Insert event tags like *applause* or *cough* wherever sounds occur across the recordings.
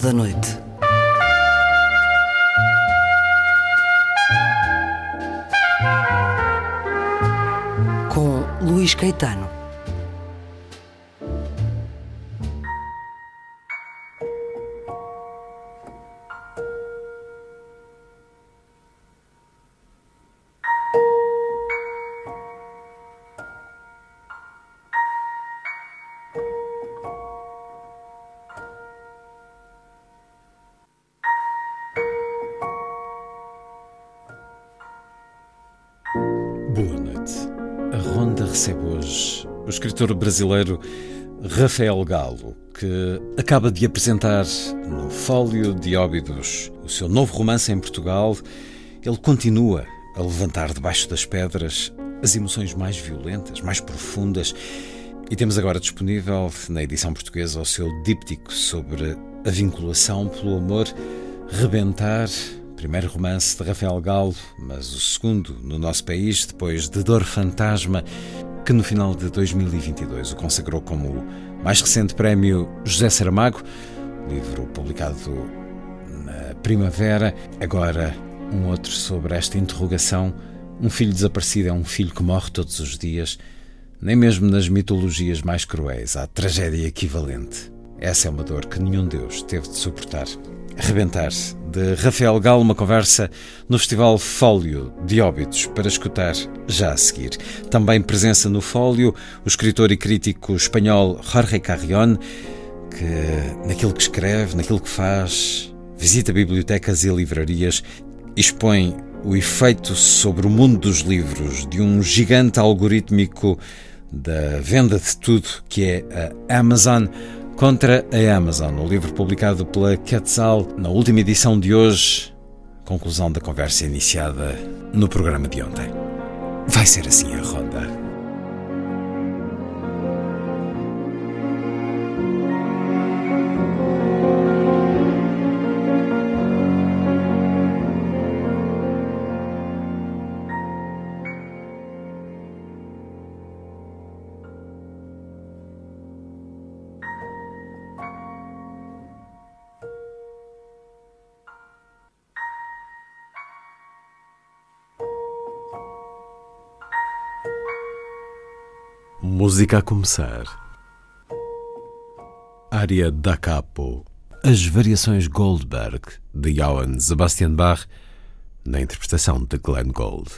Da Noite. Escritor brasileiro Rafael Galo, que acaba de apresentar no Fólio de Óbidos o seu novo romance em Portugal. Ele continua a levantar debaixo das pedras as emoções mais violentas, mais profundas. E temos agora disponível na edição portuguesa o seu díptico sobre a vinculação pelo amor, Rebentar, primeiro romance de Rafael Galo, mas o segundo no nosso país, depois de Dor Fantasma, que no final de 2022 o consagrou como o mais recente prémio José Saramago, livro publicado na primavera. Agora, um outro sobre esta interrogação: um filho desaparecido é um filho que morre todos os dias. Nem mesmo nas mitologias mais cruéis há tragédia equivalente. Essa é uma dor que nenhum Deus teve de suportar. Rebentar, de Rafael Galo, uma conversa no Festival Fólio de Óbitos, para escutar já a seguir. Também presença no Fólio o escritor e crítico espanhol Jorge Carrion, que naquilo que escreve, naquilo que faz, visita bibliotecas e livrarias, expõe o efeito sobre o mundo dos livros de um gigante algorítmico da venda de tudo que é a Amazon contra a Amazon, o livro publicado pela Quetzal na última edição de hoje, conclusão da conversa iniciada no programa de ontem. Vai ser assim a ronda. Música a começar. Área da Capo. As variações Goldberg de Johann Sebastian Bach na interpretação de Glenn Gould.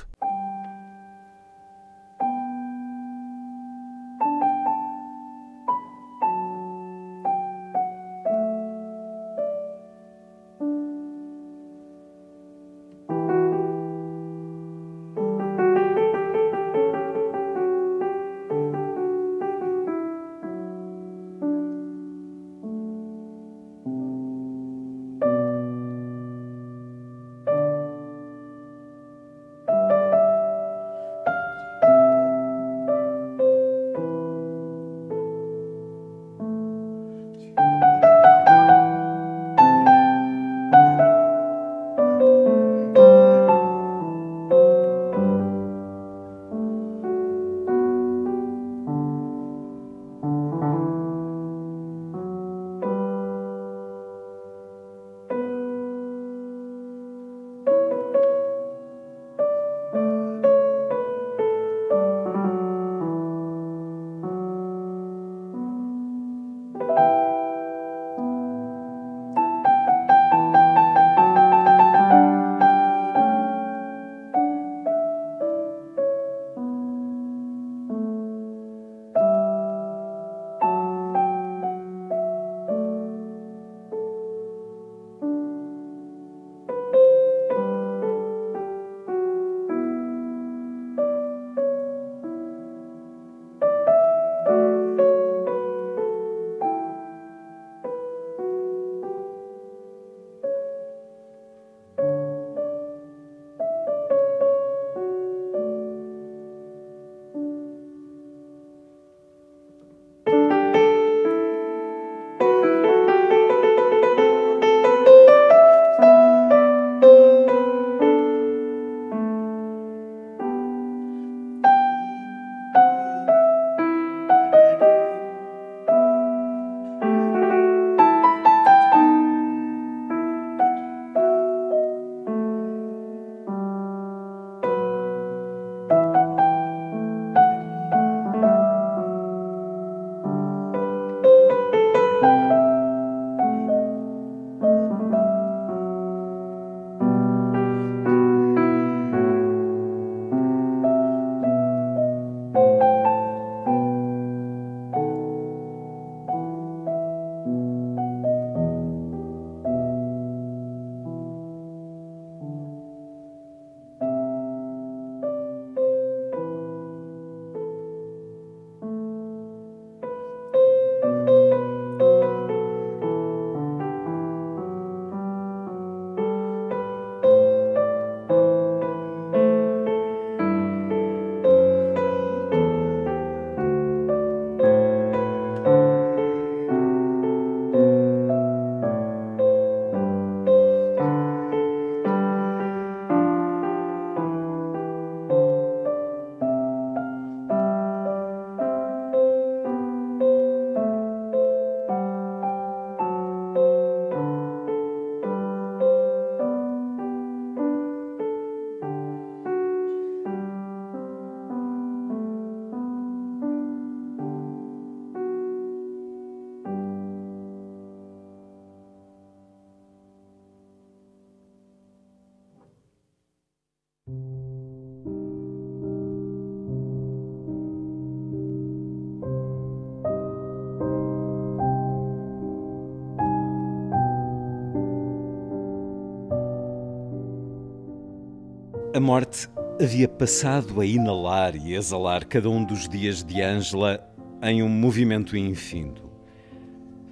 A morte havia passado a inalar e exalar cada um dos dias de Ângela em um movimento infindo.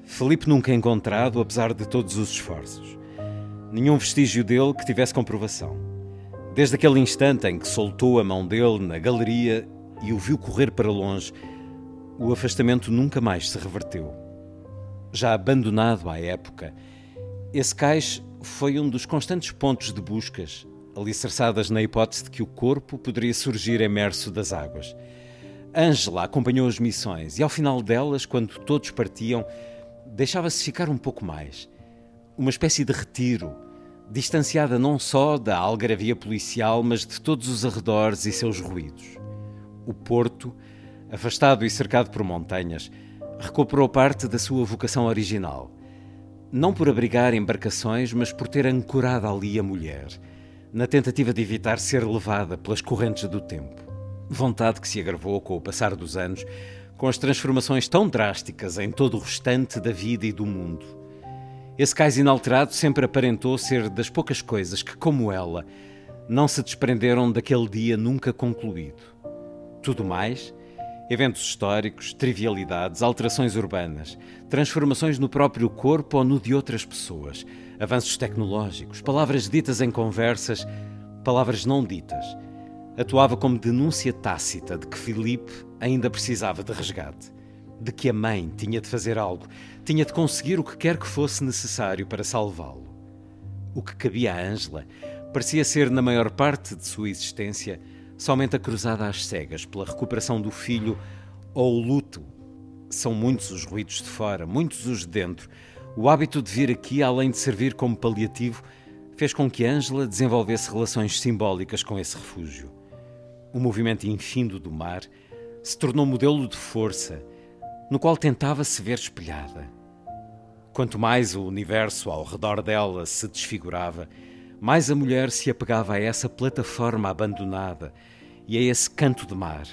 Felipe nunca encontrado, apesar de todos os esforços. Nenhum vestígio dele que tivesse comprovação. Desde aquele instante em que soltou a mão dele na galeria e o viu correr para longe, o afastamento nunca mais se reverteu. Já abandonado à época, esse cais foi um dos constantes pontos de buscas alicerçadas na hipótese de que o corpo poderia surgir emerso das águas. Ângela acompanhou as missões e, ao final delas, quando todos partiam, deixava-se ficar um pouco mais. Uma espécie de retiro, distanciada não só da algaravia policial, mas de todos os arredores e seus ruídos. O porto, afastado e cercado por montanhas, recuperou parte da sua vocação original. Não por abrigar embarcações, mas por ter ancorado ali a mulher na tentativa de evitar ser levada pelas correntes do tempo. Vontade que se agravou com o passar dos anos, com as transformações tão drásticas em todo o restante da vida e do mundo. Esse cais inalterado sempre aparentou ser das poucas coisas que, como ela, não se desprenderam daquele dia nunca concluído. Tudo mais, eventos históricos, trivialidades, alterações urbanas, transformações no próprio corpo ou no de outras pessoas, avanços tecnológicos, palavras ditas em conversas, palavras não ditas. Atuava como denúncia tácita de que Filipe ainda precisava de resgate, de que a mãe tinha de fazer algo, tinha de conseguir o que quer que fosse necessário para salvá-lo. O que cabia a Ângela parecia ser, na maior parte de sua existência, somente a cruzada às cegas pela recuperação do filho ou o luto. São muitos os ruídos de fora, muitos os de dentro, o hábito de vir aqui, além de servir como paliativo, fez com que Ângela desenvolvesse relações simbólicas com esse refúgio. O movimento infindo do mar se tornou modelo de força, no qual tentava se ver espelhada. Quanto mais o universo ao redor dela se desfigurava, mais a mulher se apegava a essa plataforma abandonada e a esse canto de mar,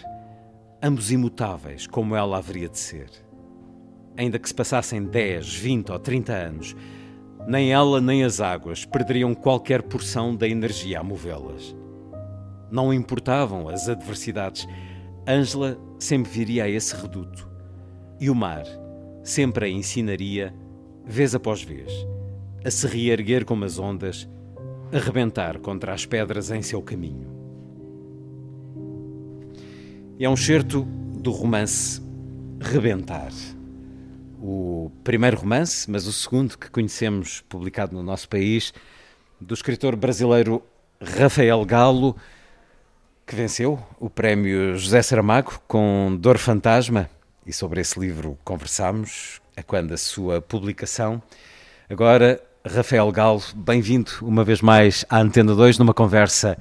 ambos imutáveis como ela haveria de ser ainda que se passassem 10, 20 ou 30 anos, nem ela nem as águas perderiam qualquer porção da energia a movê-las. Não importavam as adversidades, Ângela sempre viria a esse reduto. E o mar sempre a ensinaria, vez após vez, a se reerguer como as ondas, a rebentar contra as pedras em seu caminho. É um certo do romance Rebentar o primeiro romance, mas o segundo que conhecemos publicado no nosso país, do escritor brasileiro Rafael Galo, que venceu o prémio José Saramago com Dor Fantasma, e sobre esse livro conversámos, a quando a sua publicação. Agora, Rafael Galo, bem-vindo uma vez mais à Antena 2, numa conversa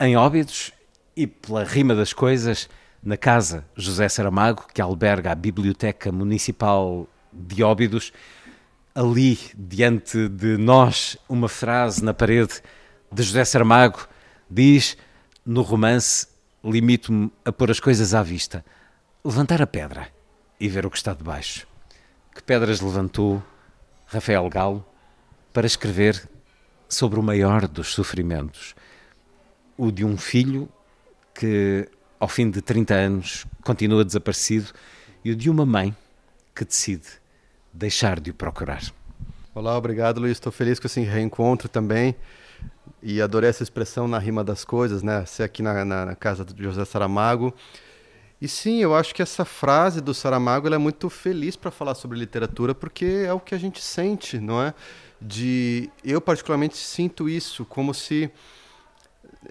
em Óbidos e pela rima das coisas, na Casa José Saramago, que alberga a Biblioteca Municipal de Óbidos. Ali, diante de nós, uma frase na parede de José Saramago diz: No romance, limito-me a pôr as coisas à vista, levantar a pedra e ver o que está debaixo. Que pedras levantou Rafael Galo para escrever sobre o maior dos sofrimentos, o de um filho que ao fim de 30 anos, continua desaparecido, e o de uma mãe que decide deixar de procurar. Olá, obrigado, Luiz. Estou feliz com esse reencontro também. E adorei essa expressão na rima das coisas, né? Ser aqui na, na, na casa do José Saramago. E sim, eu acho que essa frase do Saramago é muito feliz para falar sobre literatura, porque é o que a gente sente, não é? De eu particularmente sinto isso como se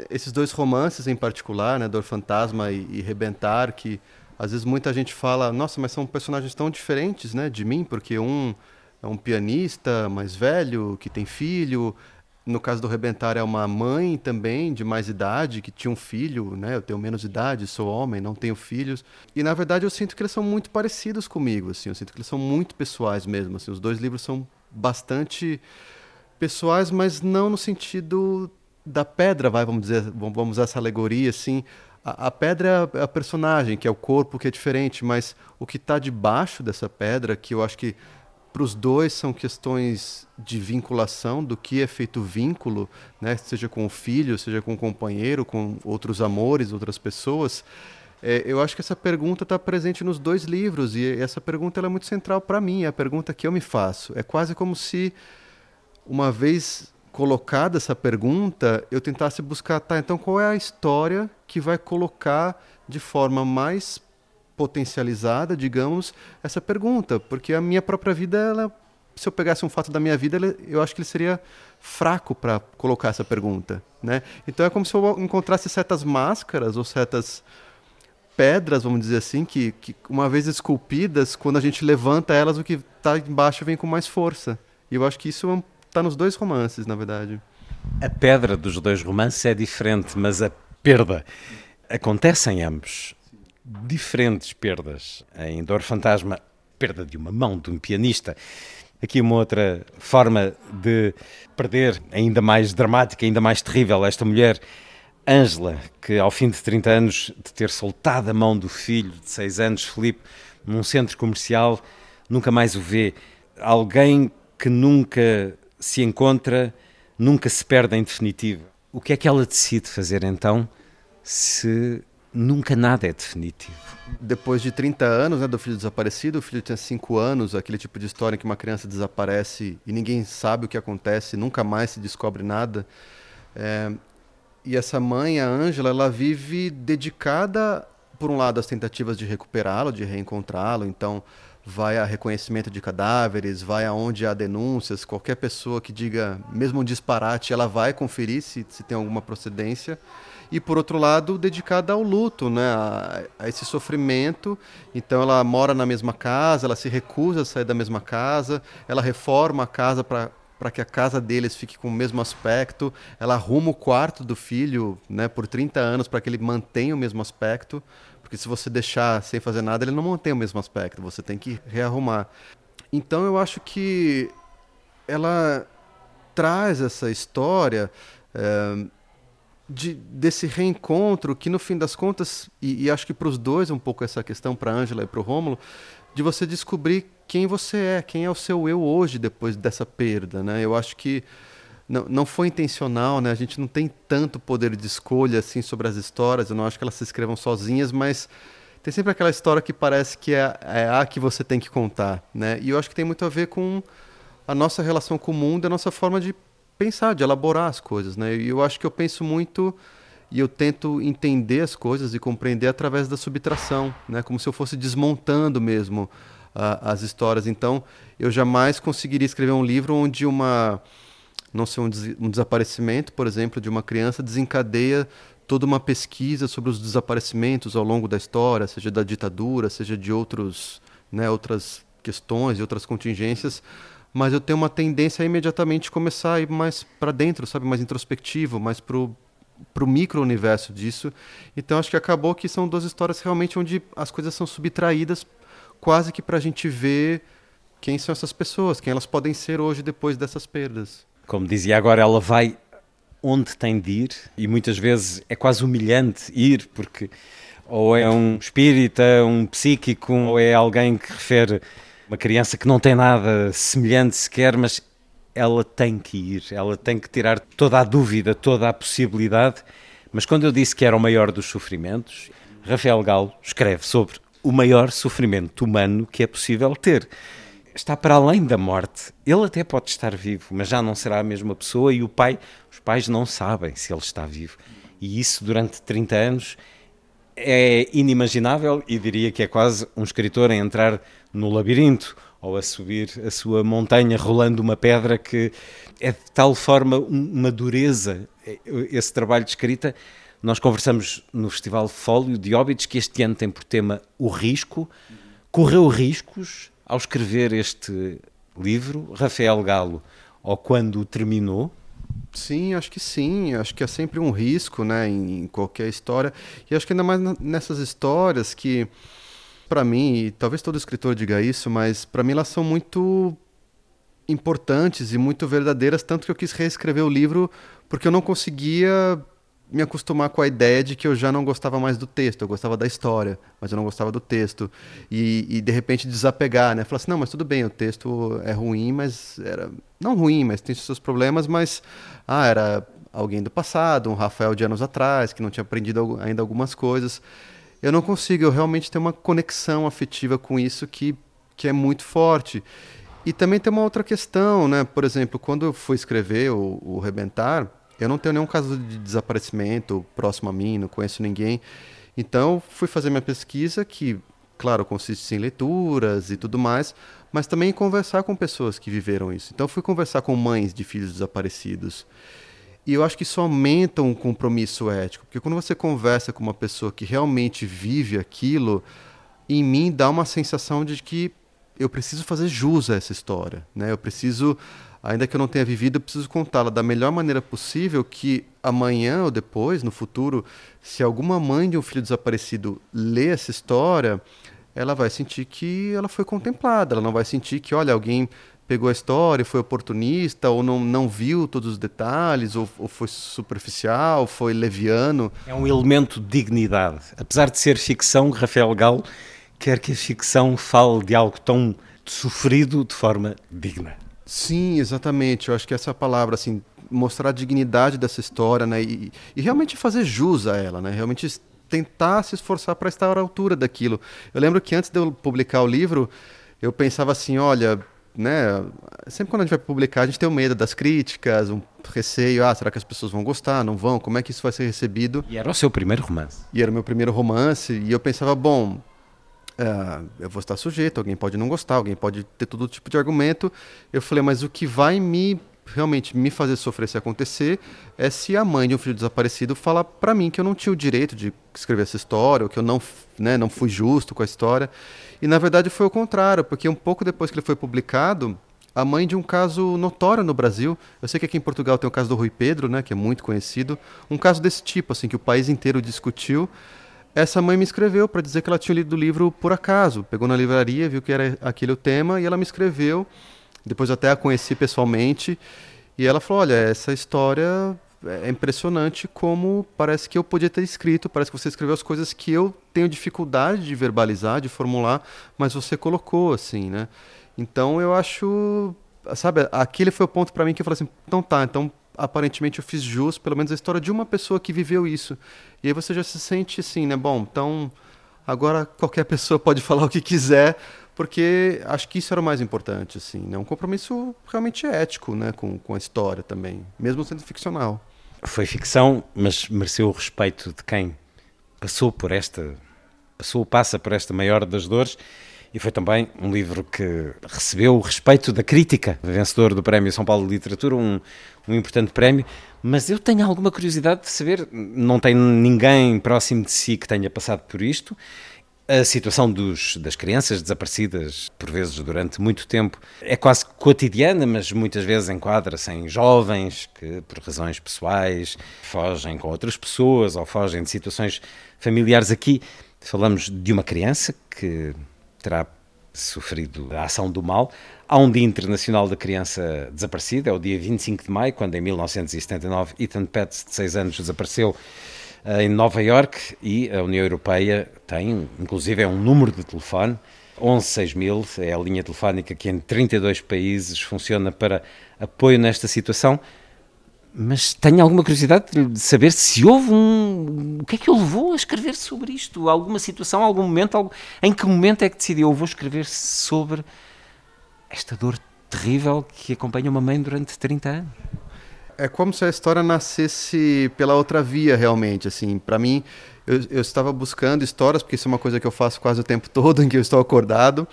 esses dois romances em particular, né, Dor Fantasma e, e Rebentar, que às vezes muita gente fala, nossa, mas são personagens tão diferentes, né, de mim, porque um é um pianista mais velho que tem filho, no caso do Rebentar é uma mãe também de mais idade que tinha um filho, né? Eu tenho menos idade, sou homem, não tenho filhos. E na verdade eu sinto que eles são muito parecidos comigo, assim, eu sinto que eles são muito pessoais mesmo, assim. Os dois livros são bastante pessoais, mas não no sentido da pedra, vai, vamos dizer, vamos usar essa alegoria assim. A, a pedra é a personagem, que é o corpo que é diferente, mas o que está debaixo dessa pedra, que eu acho que para os dois são questões de vinculação, do que é feito vínculo, né? seja com o filho, seja com o companheiro, com outros amores, outras pessoas. É, eu acho que essa pergunta está presente nos dois livros e essa pergunta é muito central para mim, é a pergunta que eu me faço. É quase como se, uma vez colocada essa pergunta, eu tentasse buscar, tá, então qual é a história que vai colocar de forma mais potencializada, digamos, essa pergunta, porque a minha própria vida, ela, se eu pegasse um fato da minha vida, eu acho que ele seria fraco para colocar essa pergunta, né? Então é como se eu encontrasse certas máscaras ou certas pedras, vamos dizer assim, que, que uma vez esculpidas, quando a gente levanta elas, o que está embaixo vem com mais força. E eu acho que isso está nos dois romances, na verdade. A pedra dos dois romances é diferente, mas a perda acontece em ambos diferentes perdas. Em Dor Fantasma, perda de uma mão de um pianista. Aqui uma outra forma de perder, ainda mais dramática, ainda mais terrível, esta mulher, Ângela, que ao fim de 30 anos de ter soltado a mão do filho de 6 anos, Felipe, num centro comercial, nunca mais o vê. Alguém que nunca se encontra, nunca se perde em definitivo. O que é que ela decide fazer então, se nunca nada é definitivo. Depois de 30 anos né, do filho desaparecido, o filho tinha 5 anos, aquele tipo de história em que uma criança desaparece e ninguém sabe o que acontece, nunca mais se descobre nada. É, e essa mãe, a Ângela, ela vive dedicada, por um lado, às tentativas de recuperá-lo, de reencontrá-lo, então vai a reconhecimento de cadáveres, vai aonde há denúncias, qualquer pessoa que diga, mesmo um disparate, ela vai conferir se, se tem alguma procedência e por outro lado dedicada ao luto, né, a, a, esse sofrimento. Então ela mora na mesma casa, ela se recusa a sair da mesma casa, ela reforma a casa para para que a casa deles fique com o mesmo aspecto, ela arruma o quarto do filho, né, por 30 anos para que ele mantenha o mesmo aspecto, porque se você deixar sem fazer nada, ele não mantém o mesmo aspecto, você tem que rearrumar. Então eu acho que ela traz essa história é, de, desse reencontro que no fim das contas e, e acho que para os dois um pouco essa questão para Ângela e para o Rômulo de você descobrir quem você é quem é o seu eu hoje depois dessa perda né eu acho que não, não foi intencional né a gente não tem tanto poder de escolha assim sobre as histórias eu não acho que elas se escrevam sozinhas mas tem sempre aquela história que parece que é, é a que você tem que contar né e eu acho que tem muito a ver com a nossa relação com o mundo a nossa forma de pensar, de elaborar as coisas, né? E eu acho que eu penso muito e eu tento entender as coisas e compreender através da subtração, né? Como se eu fosse desmontando mesmo uh, as histórias. Então, eu jamais conseguiria escrever um livro onde uma não sei um, des um desaparecimento, por exemplo, de uma criança desencadeia toda uma pesquisa sobre os desaparecimentos ao longo da história, seja da ditadura, seja de outros, né, outras questões e outras contingências, mas eu tenho uma tendência a imediatamente começar a ir mais para dentro, sabe, mais introspectivo, mais pro pro micro-universo disso. Então acho que acabou que são duas histórias realmente onde as coisas são subtraídas quase que para a gente ver quem são essas pessoas, quem elas podem ser hoje depois dessas perdas. Como dizia agora, ela vai onde tem de ir e muitas vezes é quase humilhante ir porque ou é um espírita, um psíquico, ou é alguém que refere uma criança que não tem nada semelhante sequer, mas ela tem que ir, ela tem que tirar toda a dúvida, toda a possibilidade. Mas quando eu disse que era o maior dos sofrimentos, Rafael Galo escreve sobre o maior sofrimento humano que é possível ter. Está para além da morte. Ele até pode estar vivo, mas já não será a mesma pessoa e o pai, os pais não sabem se ele está vivo. E isso durante 30 anos é inimaginável e diria que é quase um escritor a entrar no labirinto ou a subir a sua montanha rolando uma pedra que é de tal forma uma dureza é, esse trabalho de escrita. Nós conversamos no Festival Fólio de Óbidos, que este ano tem por tema o risco. Correu riscos ao escrever este livro, Rafael Galo, ou quando terminou? Sim, acho que sim. Acho que é sempre um risco, né, em qualquer história. E acho que ainda mais nessas histórias que, para mim, e talvez todo escritor diga isso, mas para mim elas são muito importantes e muito verdadeiras, tanto que eu quis reescrever o livro porque eu não conseguia me acostumar com a ideia de que eu já não gostava mais do texto, eu gostava da história, mas eu não gostava do texto. E, e de repente desapegar, né? Falar assim, não, mas tudo bem, o texto é ruim, mas era. Não ruim, mas tem seus problemas, mas. Ah, era alguém do passado, um Rafael de anos atrás, que não tinha aprendido ainda algumas coisas. Eu não consigo, eu realmente tenho uma conexão afetiva com isso que, que é muito forte. E também tem uma outra questão, né? Por exemplo, quando eu fui escrever o, o Rebentar, eu não tenho nenhum caso de desaparecimento próximo a mim, não conheço ninguém. Então, fui fazer minha pesquisa, que, claro, consiste em leituras e tudo mais, mas também em conversar com pessoas que viveram isso. Então, fui conversar com mães de filhos desaparecidos. E eu acho que isso aumenta um compromisso ético, porque quando você conversa com uma pessoa que realmente vive aquilo, em mim dá uma sensação de que eu preciso fazer jus a essa história, né? Eu preciso, ainda que eu não tenha vivido, eu preciso contá-la da melhor maneira possível que amanhã ou depois, no futuro, se alguma mãe de um filho desaparecido ler essa história, ela vai sentir que ela foi contemplada, ela não vai sentir que, olha, alguém pegou a história, foi oportunista, ou não, não viu todos os detalhes, ou, ou foi superficial, foi leviano. É um elemento de dignidade. Apesar de ser ficção, Rafael Galo quer que a ficção fale de algo tão sofrido de forma digna. Sim, exatamente. Eu acho que essa palavra, assim, mostrar a dignidade dessa história, né, e, e realmente fazer jus a ela, né, realmente tentar se esforçar para estar à altura daquilo. Eu lembro que antes de eu publicar o livro, eu pensava assim, olha, né, sempre quando a gente vai publicar, a gente tem um medo das críticas, um receio, ah, será que as pessoas vão gostar, não vão, como é que isso vai ser recebido? E era o seu primeiro romance. E era o meu primeiro romance, e eu pensava, bom, é, eu vou estar sujeito, alguém pode não gostar, alguém pode ter todo tipo de argumento. Eu falei, mas o que vai me realmente me fazer sofrer se acontecer é se a mãe de um filho desaparecido falar para mim que eu não tinha o direito de escrever essa história, ou que eu não, né, não fui justo com a história. E na verdade foi o contrário, porque um pouco depois que ele foi publicado, a mãe de um caso notório no Brasil. Eu sei que aqui em Portugal tem o caso do Rui Pedro, né, que é muito conhecido, um caso desse tipo, assim, que o país inteiro discutiu essa mãe me escreveu para dizer que ela tinha lido o livro por acaso. Pegou na livraria, viu que era aquele o tema e ela me escreveu. Depois até a conheci pessoalmente e ela falou: "Olha, essa história é impressionante como parece que eu podia ter escrito, parece que você escreveu as coisas que eu tenho dificuldade de verbalizar, de formular, mas você colocou assim, né? Então eu acho, sabe, aquele foi o ponto para mim que eu falei assim: "Então tá, então aparentemente eu fiz jus, pelo menos a história de uma pessoa que viveu isso. E aí você já se sente assim, né? Bom, então agora qualquer *laughs* pessoa pode falar o que quiser, porque acho que isso era o mais importante, assim, né? Um compromisso realmente ético, né? Com, com a história também, mesmo sendo ficcional. Foi ficção, mas mereceu o respeito de quem passou por esta, passou, passa por esta maior das dores e foi também um livro que recebeu o respeito da crítica, vencedor do Prémio São Paulo de Literatura, um, um importante prémio. Mas eu tenho alguma curiosidade de saber, não tem ninguém próximo de si que tenha passado por isto. A situação dos, das crianças desaparecidas, por vezes durante muito tempo, é quase cotidiana, mas muitas vezes enquadra-se em jovens que, por razões pessoais, fogem com outras pessoas ou fogem de situações familiares. Aqui falamos de uma criança que terá sofrido a ação do mal. Há um Dia Internacional da Criança Desaparecida, é o dia 25 de maio, quando em 1979 Ethan Petts, de 6 anos, desapareceu eh, em Nova York e a União Europeia tem, inclusive, é um número de telefone, 116000, é a linha telefónica que em 32 países funciona para apoio nesta situação mas tenho alguma curiosidade de saber se houve um. O que é que o levou a escrever sobre isto? Alguma situação, algum momento? Algum... Em que momento é que decidiu? Eu vou escrever sobre esta dor terrível que acompanha uma mãe durante 30 anos. É como se a história nascesse pela outra via, realmente. Assim, para mim, eu, eu estava buscando histórias, porque isso é uma coisa que eu faço quase o tempo *laughs* todo, em que eu estou acordado,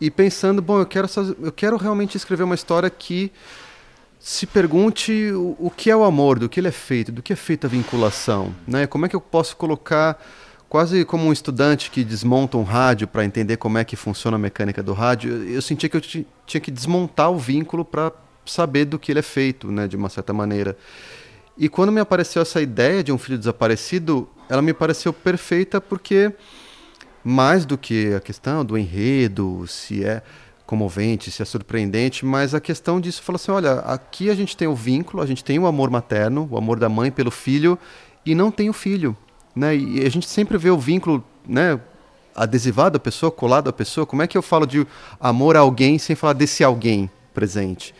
e pensando, bom, eu quero, eu quero realmente escrever uma história que se pergunte o, o, que é o amor, do que ele é feito, do que é feita a vinculação, né? Como é que eu posso colocar quase como um estudante que desmonta um rádio para entender como é que funciona a mecânica do rádio, eu sentia que eu tinha que desmontar o vínculo para saber do que ele é feito, né, de uma certa maneira. E quando me apareceu essa ideia de um filho desaparecido, ela me pareceu perfeita porque mais do que a questão do enredo, se é comovente, se é surpreendente, mas a questão disso fala assim, olha, aqui a gente tem o vínculo, a gente tem o amor materno, o amor da mãe pelo filho, e não tem o filho. Né? E a gente sempre vê o vínculo né, adesivado à pessoa, colado à pessoa. Como é que eu falo de amor a alguém sem falar desse alguém presente?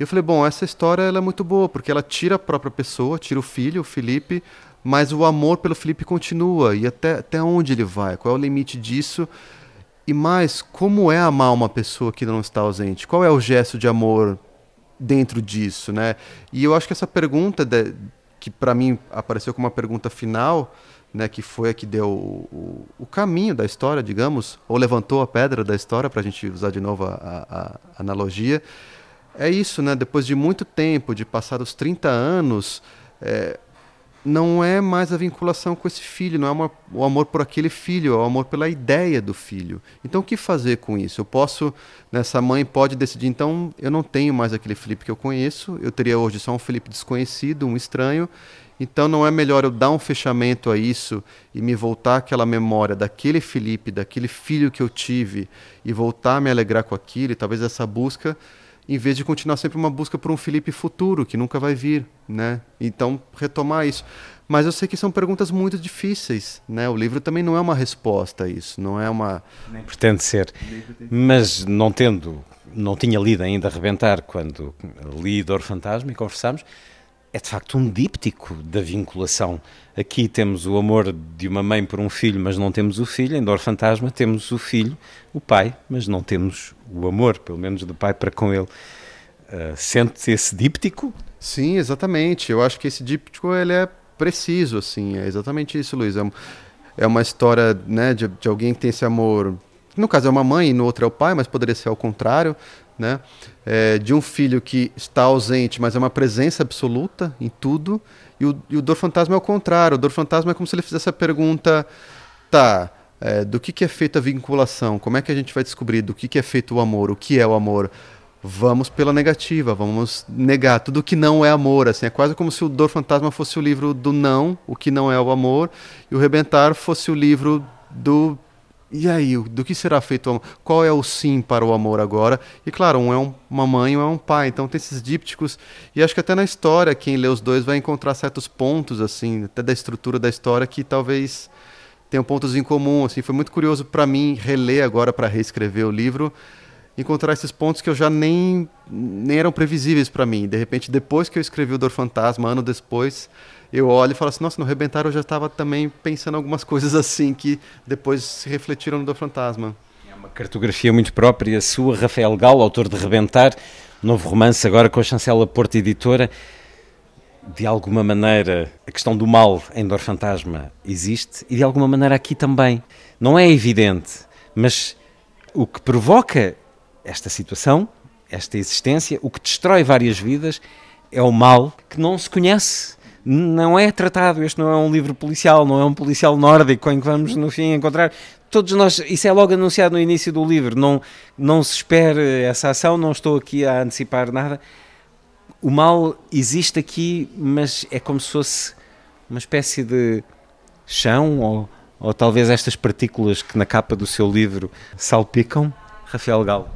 E eu falei, bom, essa história é muito boa, porque ela tira a própria pessoa, tira o filho, o Felipe, mas o amor pelo Felipe continua. E até, até onde ele vai? Qual é o limite disso? E mais, como é amar uma pessoa que não está ausente? Qual é o gesto de amor dentro disso, né? E eu acho que essa pergunta, de, que para mim apareceu como uma pergunta final, né, que foi a que deu o, o, caminho da história, digamos, ou levantou a pedra da história, para a gente usar de novo a, a, a, analogia, é isso, né? Depois de muito tempo, de passar os 30 anos, é, não é mais a vinculação com esse filho, não é uma, o amor por aquele filho, é o amor pela ideia do filho. Então, o que fazer com isso? Eu posso, nessa mãe pode decidir, então, eu não tenho mais aquele Felipe que eu conheço, eu teria hoje só um Felipe desconhecido, um estranho. Então, não é melhor eu dar um fechamento a isso e me voltar àquela memória daquele Felipe, daquele filho que eu tive e voltar a me alegrar com aquilo, e talvez essa busca em vez de continuar sempre uma busca por um Felipe futuro que nunca vai vir, né? Então retomar isso. Mas eu sei que são perguntas muito difíceis, né? O livro também não é uma resposta a isso, não é uma pretende ser. Mas não tendo, não tinha lido ainda Rebentar quando li Dor Fantasma e conversamos, é de facto um díptico da vinculação. Aqui temos o amor de uma mãe por um filho, mas não temos o filho. Em Dor Fantasma temos o filho, o pai, mas não temos o amor, pelo menos do pai para com ele. Uh, sente esse díptico? Sim, exatamente. Eu acho que esse díptico ele é preciso, assim. É exatamente isso, Luiz. É, é uma história né, de, de alguém que tem esse amor. No caso é uma mãe e no outro é o pai, mas poderia ser ao contrário né? É, de um filho que está ausente, mas é uma presença absoluta em tudo. E o, e o Dor Fantasma é o contrário. O Dor Fantasma é como se ele fizesse a pergunta: tá, é, do que, que é feita a vinculação? Como é que a gente vai descobrir do que, que é feito o amor? O que é o amor? Vamos pela negativa, vamos negar tudo que não é amor. Assim, é quase como se o Dor Fantasma fosse o livro do não, o que não é o amor, e o Rebentar fosse o livro do e aí, do que será feito? Qual é o sim para o amor agora? E claro, um é um, uma mãe, um é um pai. Então tem esses dípticos. E acho que até na história, quem lê os dois vai encontrar certos pontos, assim, até da estrutura da história, que talvez tenham pontos em comum. Assim. Foi muito curioso para mim reler agora, para reescrever o livro, encontrar esses pontos que eu já nem, nem eram previsíveis para mim. De repente, depois que eu escrevi o Dor Fantasma, ano depois eu olho e falo assim, nossa, no Rebentar eu já estava também pensando algumas coisas assim que depois se refletiram no do Fantasma. É uma cartografia muito própria sua, Rafael Galo, autor de Rebentar, novo romance agora com a chancela Porta Editora. De alguma maneira, a questão do mal em Dor Fantasma existe e de alguma maneira aqui também. Não é evidente, mas o que provoca esta situação, esta existência, o que destrói várias vidas, é o mal que não se conhece não é tratado. Este não é um livro policial, não é um policial nórdico em que vamos no fim encontrar. Todos nós, isso é logo anunciado no início do livro. Não, não se espere essa ação, não estou aqui a antecipar nada. O mal existe aqui, mas é como se fosse uma espécie de chão ou, ou talvez estas partículas que na capa do seu livro salpicam. Rafael Galo.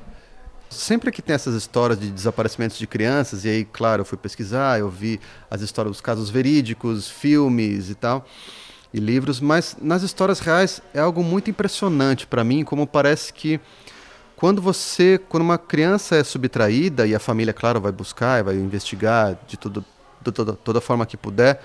Sempre que tem essas histórias de desaparecimentos de crianças, e aí, claro, eu fui pesquisar, eu vi as histórias dos casos verídicos, filmes e tal, e livros, mas nas histórias reais é algo muito impressionante para mim, como parece que quando você, quando uma criança é subtraída e a família, claro, vai buscar, vai investigar de, tudo, de toda, toda forma que puder,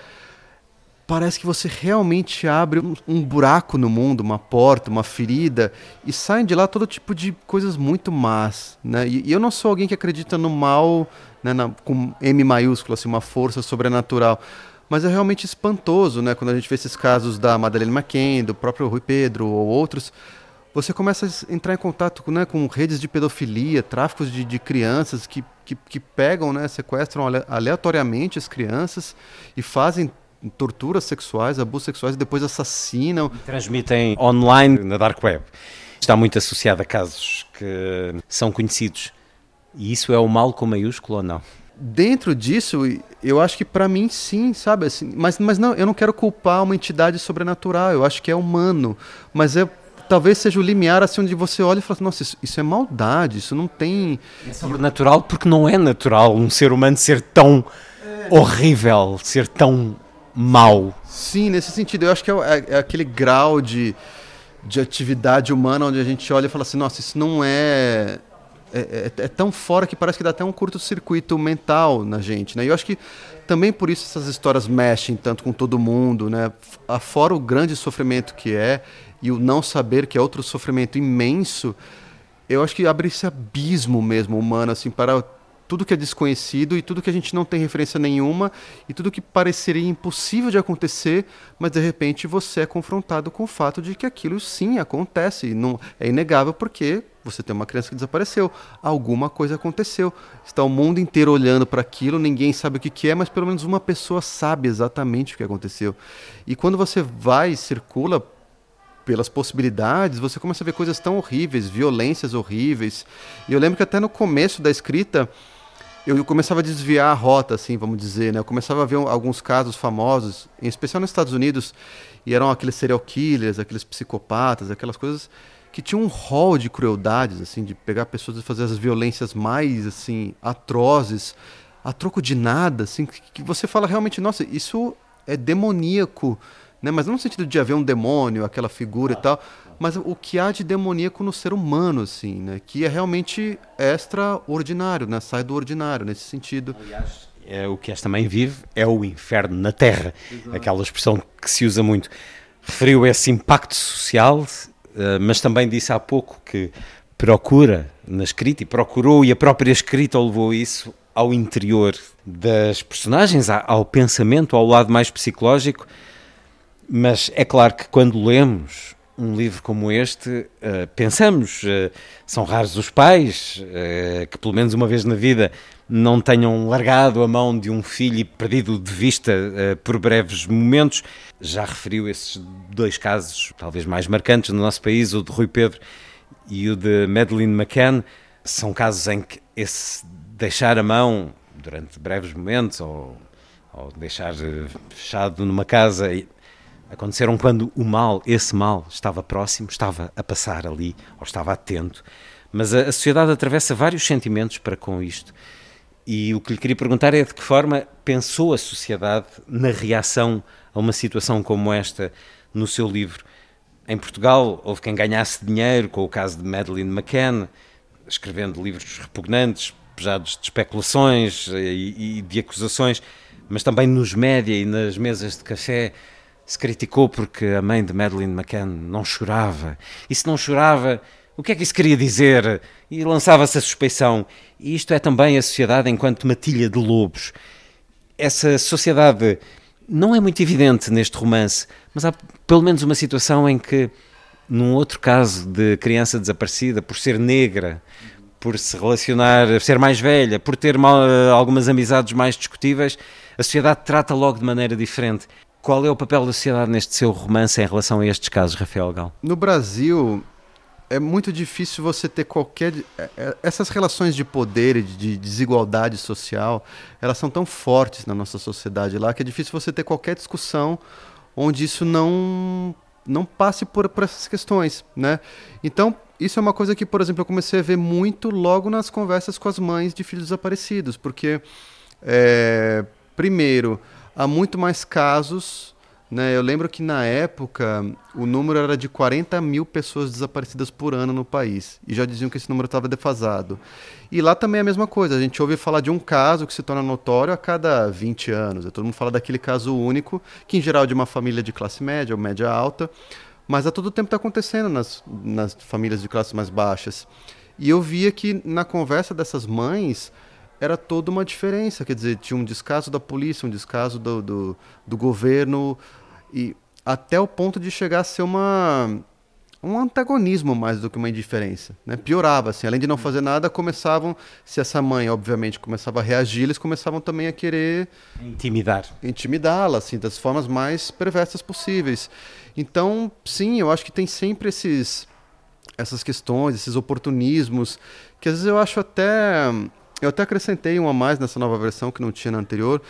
parece que você realmente abre um, um, buraco no mundo, uma porta, uma ferida, e saem de lá todo tipo de coisas muito más. Né? E, e eu não sou alguém que acredita no mal né, na, com M maiúsculo, assim, uma força sobrenatural. Mas é realmente espantoso, né? Quando a gente vê esses casos da Madeleine McCain, do próprio Rui Pedro ou outros, você começa a entrar em contato né, com redes de pedofilia, tráficos de, de crianças que, que, que pegam, né, sequestram aleatoriamente as crianças e fazem torturas sexuais, abusos sexuais e depois assassinam. E transmitem online na dark web. Está muito associado a casos que são conhecidos. E isso é o mal com maiúsculo ou não? Dentro disso, eu acho que para mim sim, sabe? Assim, mas, mas não, eu não quero culpar uma entidade sobrenatural. Eu acho que é humano. Mas é talvez seja o limiar assim onde você olha e fala, nossa, isso, isso, é maldade, isso não tem. É sobrenatural porque não é natural um ser humano ser tão horrível, ser tão mau. Sim, nesse sentido. Eu acho que é, é, é aquele grau de, de atividade humana onde a gente olha e fala assim, nossa, isso não é é, é, é, tão fora que parece que dá até um curto-circuito mental na gente, né? E eu acho que também por isso essas histórias mexem tanto com todo mundo, né? Afora o grande sofrimento que é e o não saber que é outro sofrimento imenso, eu acho que abre esse abismo mesmo humano assim para tudo que é desconhecido e tudo que a gente não tem referência nenhuma e tudo que pareceria impossível de acontecer, mas de repente você é confrontado com o fato de que aquilo sim acontece. Não, é inegável porque você tem uma criança que desapareceu, alguma coisa aconteceu. Está o mundo inteiro olhando para aquilo, ninguém sabe o que, que é, mas pelo menos uma pessoa sabe exatamente o que aconteceu. E quando você vai e circula pelas possibilidades, você começa a ver coisas tão horríveis, violências horríveis. E eu lembro que até no começo da escrita, eu começava a desviar a rota, assim, vamos dizer, né? Eu começava a ver alguns casos famosos, em especial nos Estados Unidos, e eram aqueles serial killers, aqueles psicopatas, aquelas coisas que tinham um rol de crueldades, assim, de pegar pessoas e fazer as violências mais, assim, atrozes, a troco de nada, assim, que, você fala realmente, nossa, isso é demoníaco, né? Mas não no sentido de haver um demônio, aquela figura e tal, mas o que há de demoníaco no ser humano, assim, né? Que é realmente extraordinário, né? Sai do ordinário nesse sentido. Aliás, é, o que esta mãe vive é o inferno na Terra, Exato. aquela expressão que se usa muito. Referiu esse impacto social, eh, mas também disse há pouco que procura na escrita e procurou e a própria escrita levou isso ao interior das personagens, ao pensamento, ao lado mais psicológico. Mas é claro que quando lemos um livro como este, uh, pensamos, uh, são raros os pais uh, que, pelo menos uma vez na vida, não tenham largado a mão de um filho e perdido de vista por breves momentos. Já referiu esses dois casos, talvez mais marcantes no nosso país, o de Rui Pedro e o de Madeleine McCann. São casos em que esse deixar a mão durante breves momentos ou, ou deixar fechado numa casa aconteceram quando o mal, esse mal, estava próximo, estava a passar ali, ou estava atento. Mas a, a, sociedade atravessa vários sentimentos para com isto. E o que lhe queria perguntar é de que forma pensou a sociedade na reação a uma situação como esta no seu livro. Em Portugal, houve quem ganhasse dinheiro com o caso de Madeleine McCann, escrevendo livros repugnantes, pesados de especulações e, e de acusações, mas também nos média e nas mesas de café se criticou porque a mãe de Madeleine McCann não chorava. E se não chorava, o que é que isso queria dizer? E lançava-se a suspeição. E isto é também a sociedade enquanto matilha de lobos. Essa sociedade não é muito evidente neste romance, mas há pelo menos uma situação em que, num outro caso de criança desaparecida, por ser negra, por se relacionar, ser mais velha, por ter mal, algumas amizades mais discutíveis, a sociedade trata logo de maneira diferente. Qual é o papel da sociedade neste seu romance em relação a estes casos, Rafael Gal? No Brasil, é muito difícil você ter qualquer. É, é, essas relações de poder e de desigualdade social, elas são tão fortes na nossa sociedade lá que é difícil você ter qualquer discussão onde isso não não passe por, por essas questões, né? Então, isso é uma coisa que, por exemplo, eu comecei a ver muito logo nas conversas com as mães de filhos desaparecidos, porque, é, primeiro, há muito mais casos. Né? Eu lembro que na época o número era de 40 mil pessoas desaparecidas por ano no país. E já diziam que esse número estava defasado. E lá também é a mesma coisa. A gente ouve falar de um caso que se torna notório a cada 20 anos. Todo mundo fala daquele caso único, que em geral é de uma família de classe média ou média alta. Mas a todo tempo está acontecendo nas, nas famílias de classes mais baixas. E eu via que na conversa dessas mães era toda uma diferença. Quer dizer, tinha um descaso da polícia, um descaso do, do, do governo, e até o ponto de chegar a ser uma um antagonismo mais do que uma indiferença, né? Piorava assim, além de não fazer nada, começavam, se essa mãe obviamente começava a reagir, eles começavam também a querer intimidar, intimidá-la assim das formas mais perversas possíveis. Então, sim, eu acho que tem sempre esses essas questões, esses oportunismos que às vezes eu acho até eu até acrescentei um a mais nessa nova versão que não tinha na anterior,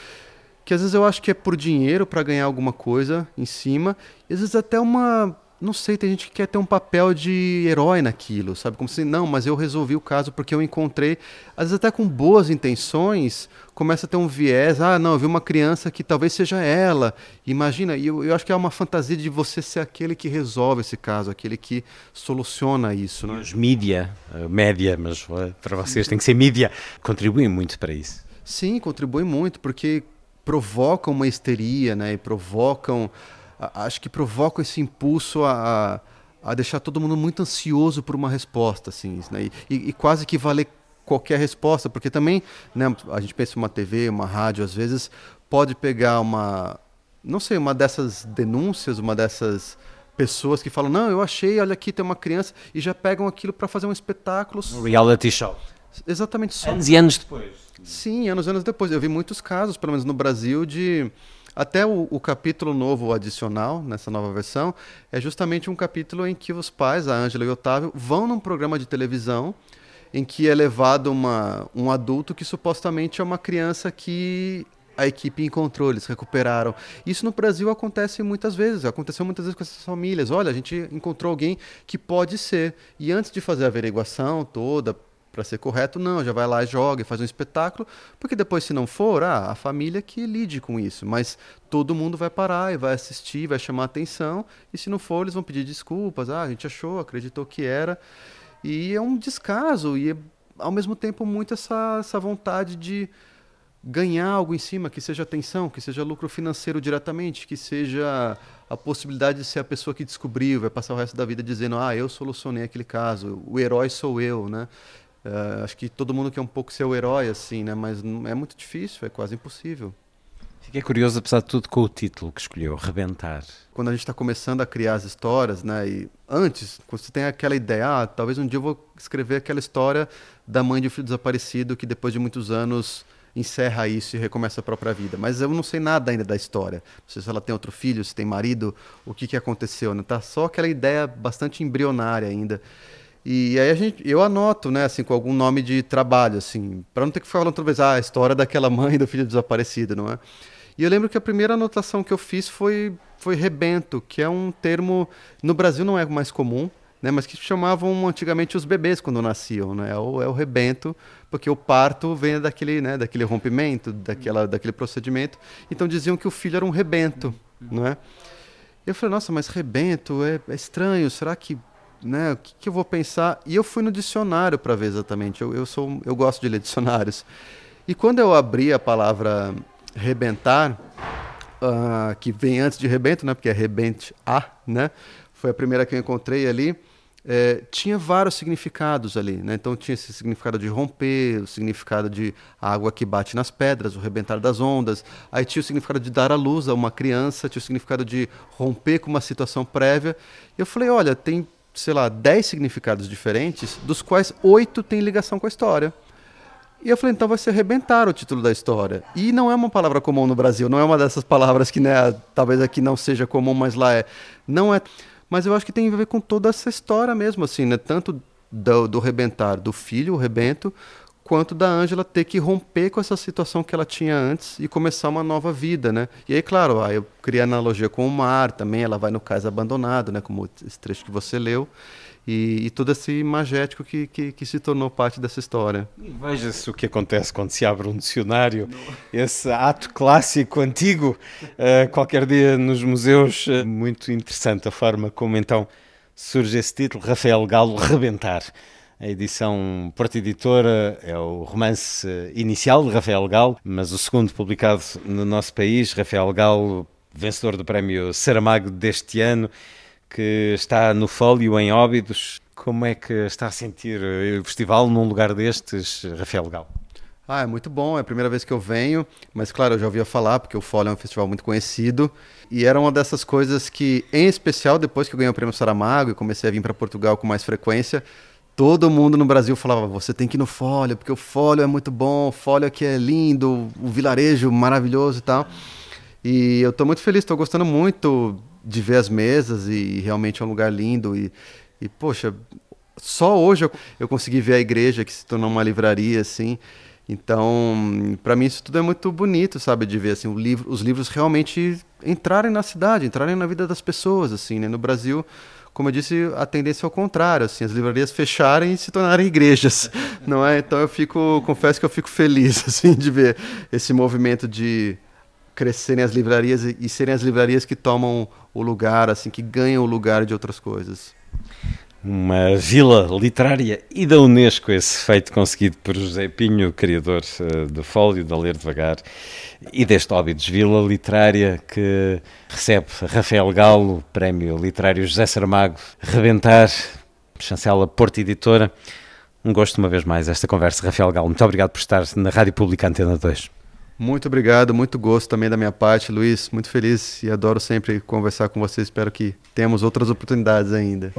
que às vezes eu acho que é por dinheiro para ganhar alguma coisa em cima, e às vezes até uma não sei, tem gente que quer ter um papel de herói naquilo, sabe? Como se, não, mas eu resolvi o caso porque eu encontrei. Às vezes, até com boas intenções, começa a ter um viés. Ah, não, eu vi uma criança que talvez seja ela. Imagina, e eu, eu acho que é uma fantasia de você ser aquele que resolve esse caso, aquele que soluciona isso. Né? Os mídia, média, mas eh, para vocês tem que ser mídia, contribuem muito para isso. Sim, contribuem muito, porque provocam uma histeria, né? E provocam acho que provoca esse impulso a, a, deixar todo mundo muito ansioso por uma resposta, assim, né? e, e, quase que valer qualquer resposta, porque também, né, a gente pensa uma TV, uma rádio, às vezes pode pegar uma, não sei, uma dessas denúncias, uma dessas pessoas que falam, não, eu achei, olha aqui tem uma criança, e já pegam aquilo para fazer um espetáculo. Um reality show. Exatamente. Só. Anos e anos depois. Sim, anos e anos depois. Eu vi muitos casos, pelo menos no Brasil, de até o, o, capítulo novo adicional, nessa nova versão, é justamente um capítulo em que os pais, a Ângela e o Otávio, vão num programa de televisão em que é levado uma, um adulto que supostamente é uma criança que a equipe encontrou, eles recuperaram. Isso no Brasil acontece muitas vezes, aconteceu muitas vezes com essas famílias. Olha, a gente encontrou alguém que pode ser. E antes de fazer a averiguação toda, para ser correto, não, já vai lá joga e faz um espetáculo, porque depois, se não for, ah, a família que lide com isso. Mas todo mundo vai parar e vai assistir, vai chamar atenção, e se não for, eles vão pedir desculpas. Ah, a gente achou, acreditou que era. E é um descaso, e é, ao mesmo tempo muito essa, essa vontade de ganhar algo em cima, que seja atenção, que seja lucro financeiro diretamente, que seja a possibilidade de ser a pessoa que descobriu, vai passar o resto da vida dizendo, ah, eu solucionei aquele caso, o herói sou eu, né? Uh, acho que todo mundo quer um pouco ser o herói, assim, né? Mas é muito difícil, é quase impossível. Fiquei curioso, apesar de tudo, com o título que escolheu, Rebentar. Quando a gente está começando a criar as histórias, né? E antes, quando você tem aquela ideia, ah, talvez um dia eu vou escrever aquela história da mãe de um filho desaparecido que depois de muitos anos encerra isso e recomeça a própria vida. Mas eu não sei nada ainda da história. Não sei se ela tem outro filho, se tem marido, o que, que aconteceu, né? Tá só aquela ideia bastante embrionária ainda. E aí a gente, eu anoto, né, assim, com algum nome de trabalho, assim, para não ter que ficar falando toda vez, ah, a história daquela mãe do filho desaparecido, não é? E eu lembro que a primeira anotação que eu fiz foi, foi rebento, que é um termo, no Brasil não é mais comum, né, mas que chamavam antigamente os bebês quando nasciam, né, é o, é o rebento, porque o parto vem daquele, né, daquele rompimento, daquela, daquele procedimento, então diziam que o filho era um rebento, não é? Eu falei, nossa, mas rebento é, é estranho, será que né, o que, que, eu vou pensar? E eu fui no dicionário para ver exatamente. Eu, eu, sou, eu gosto de ler dicionários. E quando eu abri a palavra rebentar, uh, que vem antes de rebento, né, porque é rebente a, né, foi a primeira que eu encontrei ali. É, tinha vários significados ali, né? Então tinha esse significado de romper, o significado de água que bate nas pedras, o rebentar das ondas. Aí tinha o significado de dar à luz a uma criança, tinha o significado de romper com uma situação prévia. E eu falei, olha, tem sei lá, 10 significados diferentes, dos quais oito têm ligação com a história. E eu falei, então vai ser arrebentar o título da história. E não é uma palavra comum no Brasil, não é uma dessas palavras que, né, talvez aqui não seja comum, mas lá é. Não é. Mas eu acho que tem a ver com toda essa história mesmo, assim, né? Tanto do, do rebentar do filho, o rebento, quanto da Ângela ter que romper com essa situação que ela tinha antes e começar uma nova vida, né? E aí, claro, aí eu criei analogia com o mar também, ela vai no cais abandonado, né? Como esse trecho que você leu. E, e todo esse imagético que, que, que, se tornou parte dessa história. Veja-se o que acontece quando se abre um dicionário, esse ato clássico, antigo, uh, qualquer dia nos museus. Uh, muito interessante a forma como então surge esse título, Rafael Galo, Rebentar. A edição Porta Editora é o romance inicial de Rafael Galo, mas o segundo publicado no nosso país, Rafael Galo, vencedor do prémio Saramago deste ano, que está no Fólio em Óbidos. Como é que está a sentir o festival num lugar destes, Rafael Galo? Ah, é muito bom, é a primeira vez que eu venho, mas claro, eu já ouvia falar, porque o Fólio é um festival muito conhecido, e era uma dessas coisas que, em especial depois que eu ganhei o prêmio Saramago e comecei a vir para Portugal com mais frequência, todo mundo no Brasil falava: você tem que ir no Fólio, porque o Fólio é muito bom, o Fólio aqui é lindo, o vilarejo maravilhoso e tal. E eu estou muito feliz, estou gostando muito de ver as mesas e realmente é um lugar lindo. E, e poxa, só hoje eu, eu consegui ver a igreja que se tornou uma livraria assim. Então, para mim isso tudo é muito bonito, sabe, de ver assim, livro, os livros realmente entrarem na cidade, entrarem na vida das pessoas, assim, né? No Brasil, como eu disse, a tendência é o contrário, assim, as livrarias fecharem e se tornarem igrejas, *laughs* não é? Então eu fico, confesso que eu fico feliz, *laughs* assim, de ver esse movimento de crescerem as livrarias e serem as livrarias que tomam o lugar, assim, que ganham o lugar de outras coisas uma vila literária e da Unesco, esse feito conseguido por José Pinho, criador uh, do Fólio, da Ler Devagar, e deste Óbidos Vila Literária, que recebe Rafael Galo, Prémio Literário José Saramago, Rebentar, chancela Porto Editora. Um gosto uma vez mais esta conversa, Rafael Galo. Muito obrigado por estar na Rádio Pública Antena 2. Muito obrigado, muito gosto também da minha parte, Luiz. Muito feliz e adoro sempre conversar com você. Espero que tenhamos outras oportunidades ainda.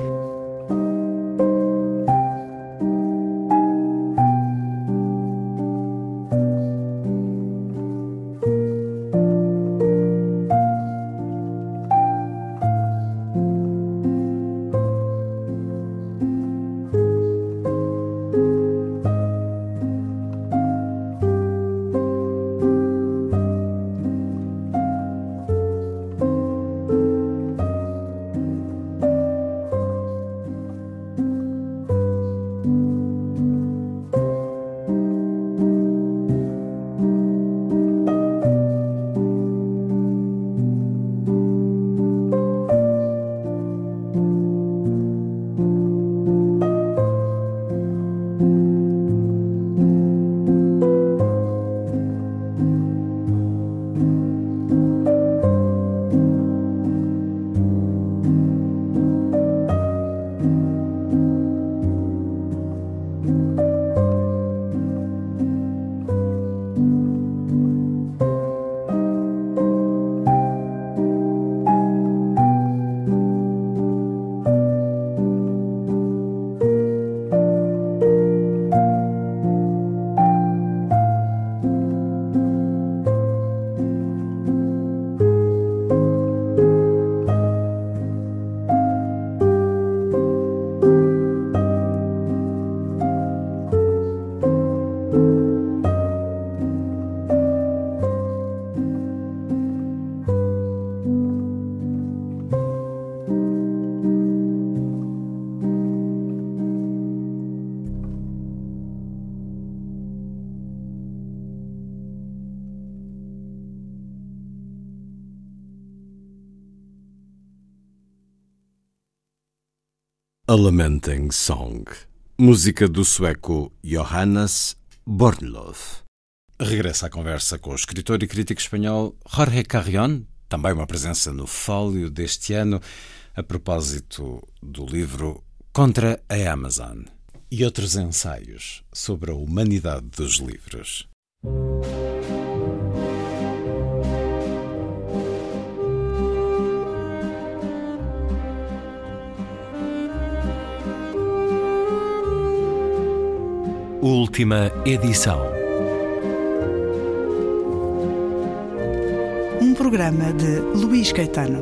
A Lamenting Song, música do sueco Johannes Bornloth. Regressa à conversa com o escritor e crítico espanhol Jorge Carrion, também uma presença no Fólio deste ano, a propósito do livro Contra a Amazon e outros ensaios sobre a humanidade dos livros. Última edição. Um programa de Luís Caetano.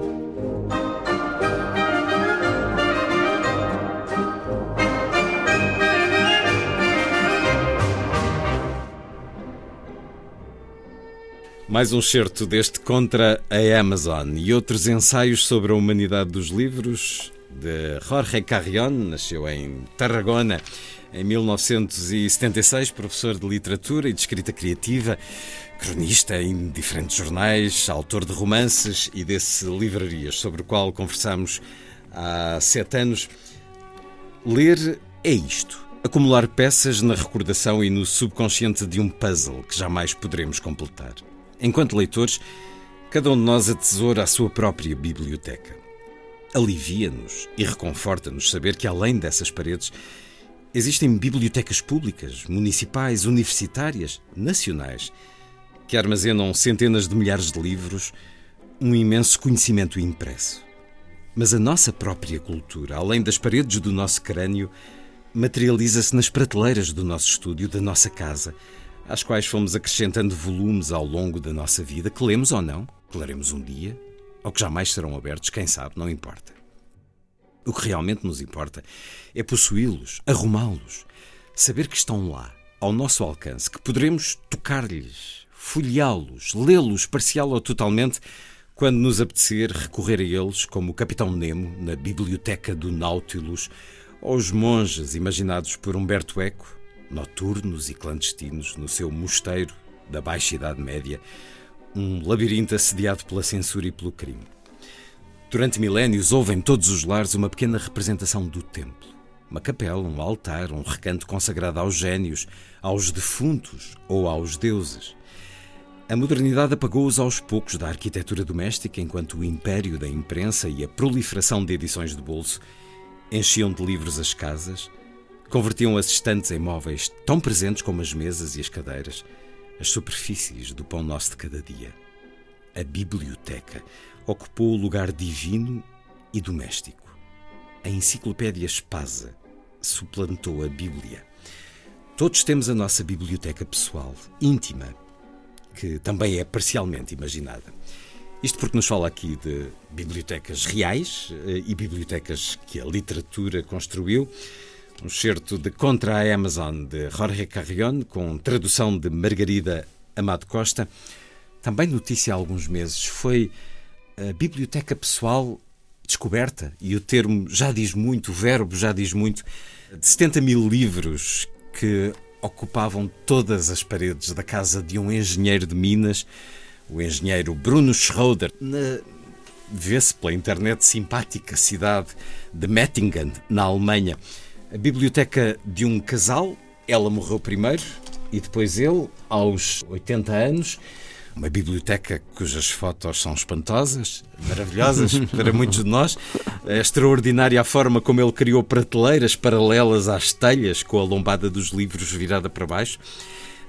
Mais um certo deste Contra a Amazon e outros ensaios sobre a humanidade dos livros de Jorge Carrion, nasceu em Tarragona em 1976, professor de literatura e de escrita criativa, cronista em diferentes jornais, autor de romances e desse Livrarias, sobre o qual conversamos há sete anos. Ler é isto: acumular peças na recordação e no subconsciente de um puzzle que jamais poderemos completar. Enquanto leitores, cada um de nós atesoura a sua própria biblioteca. Alivia-nos e reconforta-nos saber que, além dessas paredes, Existem bibliotecas públicas, municipais, universitárias, nacionais, que armazenam centenas de milhares de livros, um imenso conhecimento impresso. Mas a nossa própria cultura, além das paredes do nosso crânio, materializa-se nas prateleiras do nosso estúdio, da nossa casa, às quais fomos acrescentando volumes ao longo da nossa vida, que lemos ou não, que leremos um dia, ou que jamais serão abertos, quem sabe, não importa. O que realmente nos importa é possuí-los, arrumá-los, saber que estão lá, ao nosso alcance, que poderemos tocar-lhes, folheá-los, lê-los parcial ou totalmente, quando nos apetecer recorrer a eles, como o Capitão Nemo na biblioteca do Nautilus, ou os monges imaginados por Humberto Eco, noturnos e clandestinos no seu mosteiro da Baixa Idade Média, um labirinto assediado pela censura e pelo crime. Durante milénios houve em todos os lares uma pequena representação do templo. Uma capela, um altar, um recanto consagrado aos gênios, aos defuntos ou aos deuses. A modernidade apagou-os aos poucos da arquitetura doméstica, enquanto o império da imprensa e a proliferação de edições de bolso enchiam de livros as casas, convertiam as estantes em móveis tão presentes como as mesas e as cadeiras, as superfícies do pão nosso de cada dia. A biblioteca ocupou o lugar divino e doméstico. A enciclopédia Espasa suplantou a Bíblia. Todos temos a nossa biblioteca pessoal, íntima, que também é parcialmente imaginada. Isto porque nos fala aqui de bibliotecas reais eh, e bibliotecas que a literatura construiu. Um certo de Contra a Amazon de Jorge Carrion, com tradução de Margarida Amado Costa. Também notícia há alguns meses foi a biblioteca pessoal descoberta, e o termo já diz muito, o verbo já diz muito, de 70 mil livros que ocupavam todas as paredes da casa de um engenheiro de Minas, o engenheiro Bruno Schroeder, na vê-se pela internet simpática cidade de Mettingen, na Alemanha. A biblioteca de um casal, ela morreu primeiro e depois ele, aos 80 anos, uma biblioteca cujas fotos são espantosas, maravilhosas *laughs* para muitos de nós. É extraordinária a forma como ele criou prateleiras paralelas às telhas, com a lombada dos livros virada para baixo.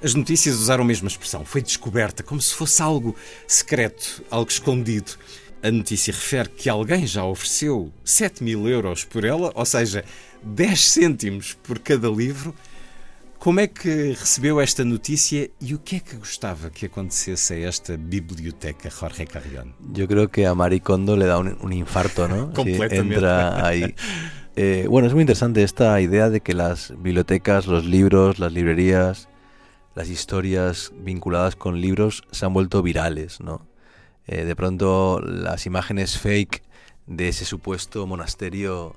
As notícias usaram a mesma expressão. Foi descoberta, como se fosse algo secreto, algo escondido. A notícia refere que alguém já ofereceu 7 mil euros por ela, ou seja, 10 cêntimos por cada livro, como é que recebeu esta notícia y o que é que gostava que acontecesse a esta biblioteca Jorge Carrión? Yo creo que a Maricondo le da un, infarto, ¿no? Completamente. Si entra ahí. *laughs* Eh, bueno, es muy interesante esta idea de que las bibliotecas, los libros, las librerías, las historias vinculadas con libros se han vuelto virales, ¿no? Eh, de pronto las imágenes fake de ese supuesto monasterio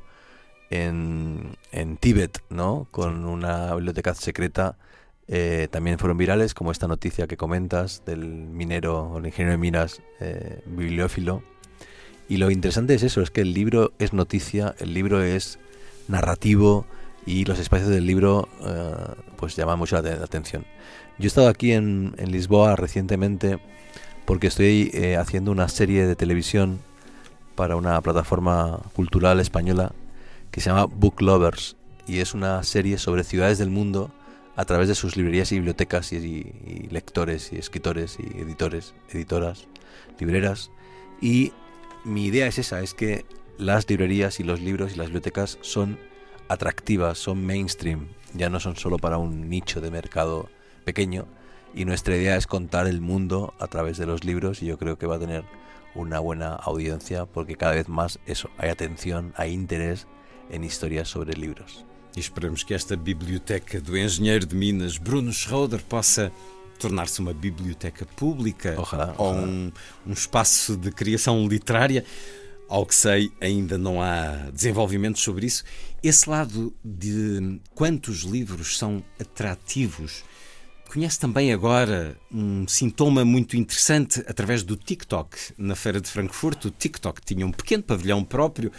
en, en Tíbet, ¿no? Con una biblioteca secreta. Eh, también fueron virales, como esta noticia que comentas del minero, el ingeniero de minas eh, bibliófilo. Y lo interesante es eso, es que el libro es noticia, el libro es narrativo y los espacios del libro eh, pues llaman mucho la, atención. Yo he estado aquí en, en Lisboa recientemente porque estoy haciendo una serie de televisión para una plataforma cultural española que se llama Book Lovers y es una serie sobre ciudades del mundo a través de sus librerías y bibliotecas y, lectores y escritores y editores, editoras, libreras. Y mi idea es esa, es que las librerías y los libros y las bibliotecas son atractivas, son mainstream, ya no son solo para un nicho de mercado pequeño. Y nuestra idea es contar el mundo a través de los libros y yo creo que va a tener una buena audiencia porque cada vez más eso, hay atención, hay interés em histórias sobre livros. E esperamos que esta biblioteca do engenheiro de Minas, Bruno Schroeder, possa tornar-se uma biblioteca pública ojalá, ou um, um espaço de criação literária. Ao que sei, ainda não há desenvolvimentos sobre isso. Esse lado de quantos livros são atrativos. Conhece também agora um sintoma muito interessante através do TikTok. Na Feira de Frankfurt, o TikTok tinha um pequeno pavilhão próprio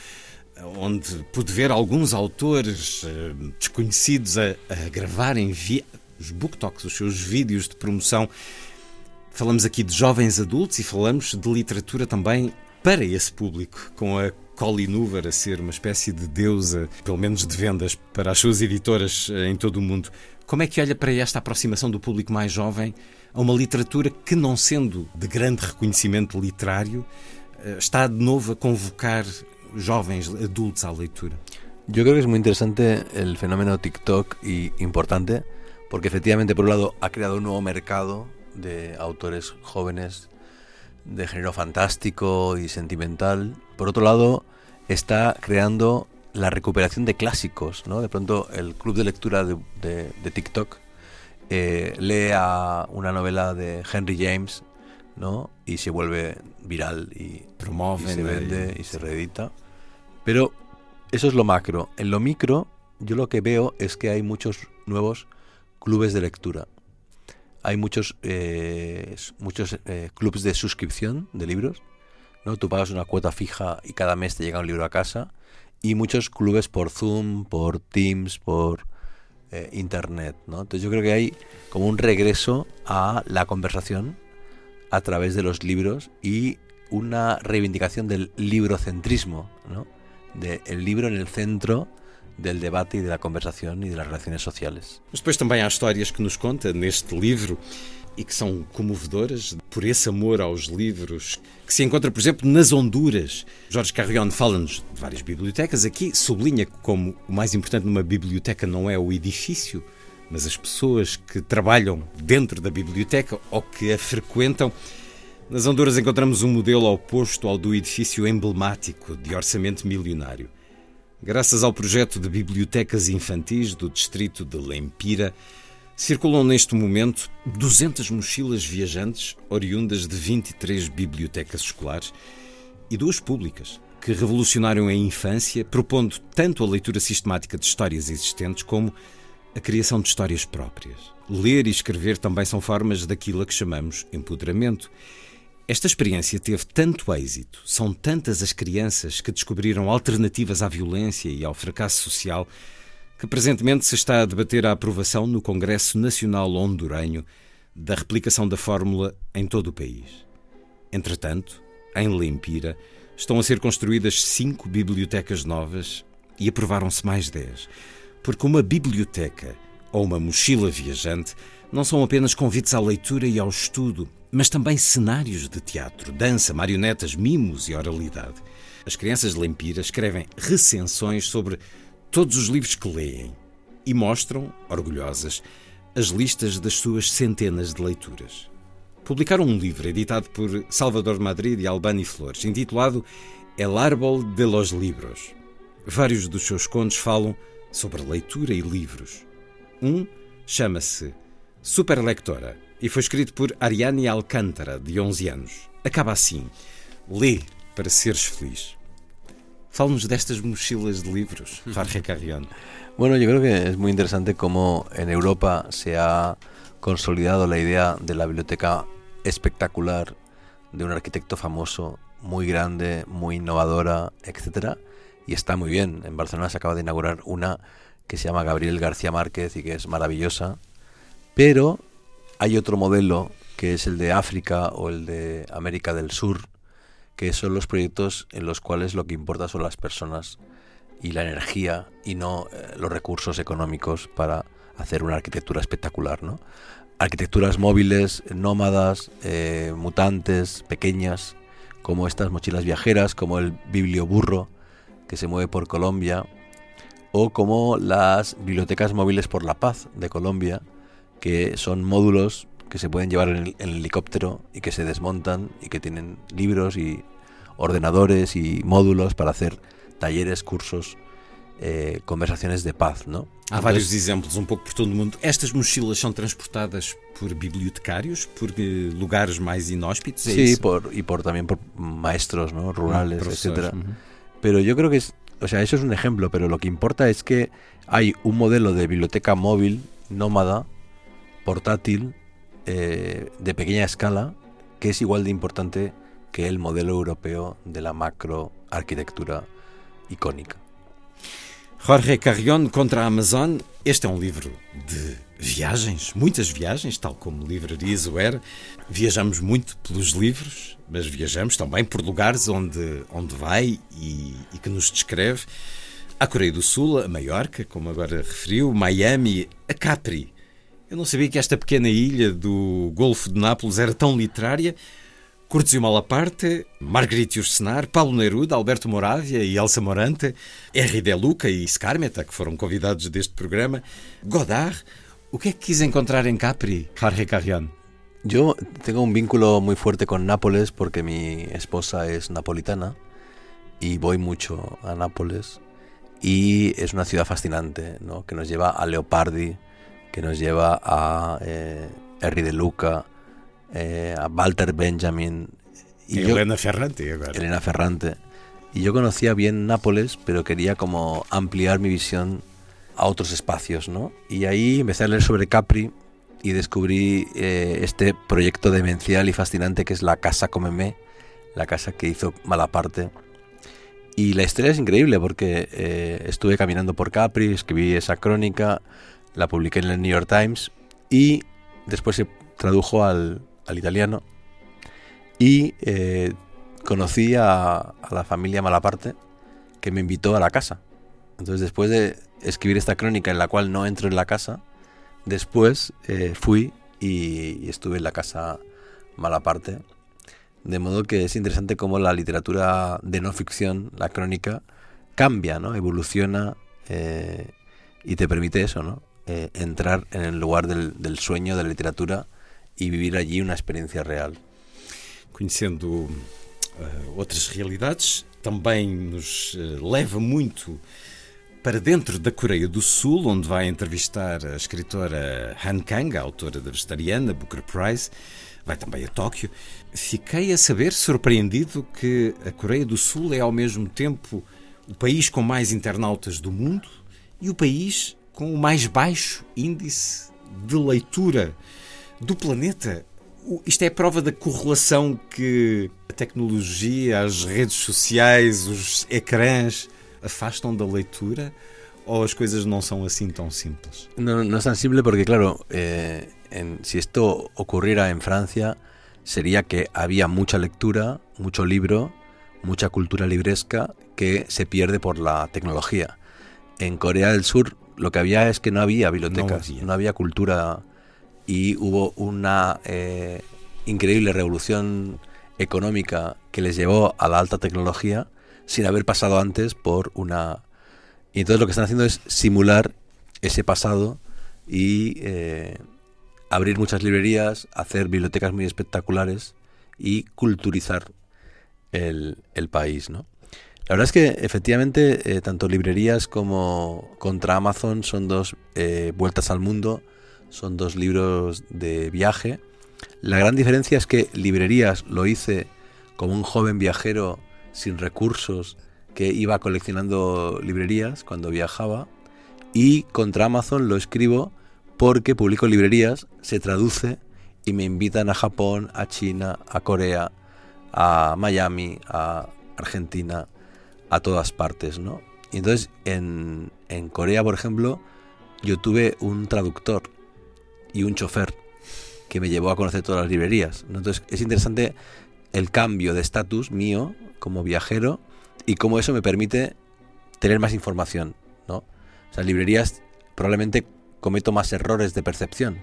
onde pude ver alguns autores uh, desconhecidos a, a gravarem os booktalks, os seus vídeos de promoção. Falamos aqui de jovens adultos e falamos de literatura também para esse público, com a Colleen Hoover a ser uma espécie de deusa, pelo menos de vendas, para as suas editoras eh, em todo o mundo. Como é que olha para esta aproximação do público mais jovem a uma literatura que, não sendo de grande reconhecimento literário, eh, está de novo a convocar jóvenes adultos a lectura? Yo creo que es muy interesante el fenómeno TikTok y importante porque efectivamente por un lado ha creado un nuevo mercado de autores jóvenes de género fantástico y sentimental. Por otro lado está creando la recuperación de clásicos, ¿no? De pronto el club de lectura de, TikTok eh, lee a una novela de Henry James ¿no? Y se vuelve viral y, Promoven y se vende y se reedita. Pero eso es lo macro. En lo micro, yo lo que veo es que hay muchos nuevos clubes de lectura. Hay muchos, eh, muchos eh, clubes de suscripción de libros. ¿no? Tú pagas una cuota fija y cada mes te llega un libro a casa. Y muchos clubes por Zoom, por Teams, por eh, Internet. ¿no? Entonces yo creo que hay como un regreso a la conversación a través de los libros y una reivindicación del librocentrismo, ¿no? De el libro en el centro del debate y de la conversación y de las relaciones sociales. Mas depois também há histórias que nos conta neste livro e que são comovedoras por esse amor aos livros que se encontra, por exemplo, nas Honduras. Jorge Carrion fala-nos de várias bibliotecas. Aqui sublinha como o mais importante numa biblioteca não é o edifício, mas as pessoas que trabalham dentro da biblioteca ou que a frequentam. Nas Honduras encontramos um modelo oposto ao do edifício emblemático de orçamento milionário. Graças ao projeto de bibliotecas infantis do distrito de Lempira, circulam neste momento 200 mochilas viajantes oriundas de 23 bibliotecas escolares e duas públicas, que revolucionaram a infância, propondo tanto a leitura sistemática de histórias existentes como a criação de histórias próprias. Ler e escrever também são formas daquilo a que chamamos empoderamento. Esta experiência teve tanto êxito, são tantas as crianças que descobriram alternativas à violência e ao fracasso social, que presentemente se está a debater a aprovação no Congresso Nacional Hondurenho da replicação da fórmula em todo o país. Entretanto, em Lempira, estão a ser construídas cinco bibliotecas novas e aprovaram-se mais dez, porque uma biblioteca ou uma mochila viajante não são apenas convites à leitura e ao estudo, mas também cenários de teatro, dança, marionetas, mimos e oralidade. As crianças de Lempira escrevem recensões sobre todos os livros que leem e mostram, orgulhosas, as listas das suas centenas de leituras. Publicaram um livro editado por Salvador Madrid e Albani Flores, intitulado El Árbol de los Libros. Vários dos seus contos falam sobre leitura e livros. Um chama-se Superlectora e foi escrito por Ariane Alcântara, de 11 anos. Acaba assim: Lê para seres feliz. Fala-nos destas mochilas de livros, *laughs* Jorge Carrión. Bueno, yo creo que es muy interesante cómo en Europa se ha consolidado la idea de la biblioteca espectacular de un arquitecto famoso, muy grande, muy innovadora, etcétera, y está muy bien. En Barcelona se acaba de inaugurar una que se llama Gabriel García Márquez y que es maravillosa, pero hay otro modelo que es el de África o el de América del Sur, que son los proyectos en los cuales lo que importa son las personas y la energía y no eh, los recursos económicos para hacer una arquitectura espectacular, ¿no? Arquitecturas móviles, nómadas, eh, mutantes, pequeñas, como estas mochilas viajeras, como el biblioburro que se mueve por Colombia, o como las bibliotecas móviles por la paz de Colombia, que son módulos que se pueden llevar en el, en el helicóptero y que se desmontan y que tienen libros y ordenadores y módulos para hacer talleres, cursos, eh, conversaciones de paz, ¿no? Há vários exemplos um pouco por todo o mundo. Estas mochilas são transportadas por bibliotecários, por eh, lugares mais inóspitos, é Sí, isso? por, y por también por maestros rurales, Professores, etcétera. uhum. Pero yo creo que es, o sea, eso es un ejemplo, pero lo que importa es que hay un modelo de biblioteca móvil, nómada, portátil, eh, de pequeña escala, que es igual de importante que el modelo europeo de la macro arquitectura icónica. Jorge Carrion contra Amazon. Este é um livro de viagens, muitas viagens, tal como Livrarias o era. Viajamos muito pelos livros, mas viajamos também por lugares onde, onde vai e, e que nos descreve. A Coreia do Sul, a Maiorca, como agora referiu, Miami, a Capri. Eu não sabia que esta pequena ilha do Golfo de Nápoles era tão literária. Curtis Malaparte, Marguerite Yourcenar, Paulo Neruda, Alberto Moravia e Elsa Morante, R. De Luca e Scarmeta, que foram convidados deste programa, Godard. O que é que quis encontrar em Capri, Jorge Carrión? Yo tengo un vínculo muy fuerte con Nápoles porque mi esposa es napolitana y voy mucho a Nápoles y es una ciudad fascinante, ¿no? que nos lleva a Leopardi, que nos lleva a eh, Henri de Luca, eh, a Walter Benjamin. Y Elena Ferrante, Elena Ferrante. Y yo conocía bien Nápoles, pero quería como ampliar mi visión a otros espacios, ¿no? Y ahí empecé a leer sobre Capri y descubrí eh, este proyecto demencial y fascinante que es la Casa Comemé, la casa que hizo Malaparte. Y la historia es increíble porque eh, estuve caminando por Capri, escribí esa crónica, la publiqué en el New York Times y después se tradujo al, al italiano y eh, conocí a, a, la familia Malaparte que me invitó a la casa. Entonces después de escribir esta crónica en la cual no entro en la casa, después eh, fui y, y, estuve en la casa Malaparte. De modo que es interesante cómo la literatura de no ficción, la crónica, cambia, ¿no? evoluciona eh, y te permite eso, ¿no? Eh, entrar en el lugar del, sueño de la literatura e viver allí uma experiência real. Conhecendo uh, realidades, também nos uh, leva muito para dentro da Coreia do Sul, onde vai entrevistar a escritora Han Kang, a autora da Vegetariana, Booker Prize. Vai também a Tóquio. Fiquei a saber, surpreendido, que a Coreia do Sul é ao mesmo tempo o país com mais internautas do mundo e o país com o mais baixo índice de leitura do planeta. Isto é prova da correlação que a tecnologia, as redes sociais, os ecrãs afastam da leitura ou as coisas não são assim tão simples? Não, não é tão simples porque, claro, eh, en, si esto ocurriera en Francia, sería que había mucha lectura, mucho libro, mucha cultura libresca que se pierde por la tecnología. En Corea del Sur lo que había es que no había bibliotecas, no había, no había cultura y hubo una eh, increíble revolución económica que les llevó a la alta tecnología sin haber pasado antes por una... Y entonces lo que están haciendo es simular ese pasado y eh, abrir muchas librerías, hacer bibliotecas muy espectaculares y culturizar el, el país, ¿no? La verdad es que efectivamente eh, tanto librerías como contra Amazon son dos eh, vueltas al mundo, son dos libros de viaje. La gran diferencia es que librerías lo hice como un joven viajero sin recursos que iba coleccionando librerías cuando viajaba y contra Amazon lo escribo porque publico librerías, se traduce y me invitan a Japón, a China, a Corea, a Miami, a Argentina, a todas partes, ¿no? Y entonces en, en Corea, por ejemplo, yo tuve un traductor y un chofer que me llevó a conocer todas las librerías. Entonces es interesante el cambio de estatus mío como viajero y cómo eso me permite tener más información, ¿no? O sea, librerías probablemente cometo más errores de percepción,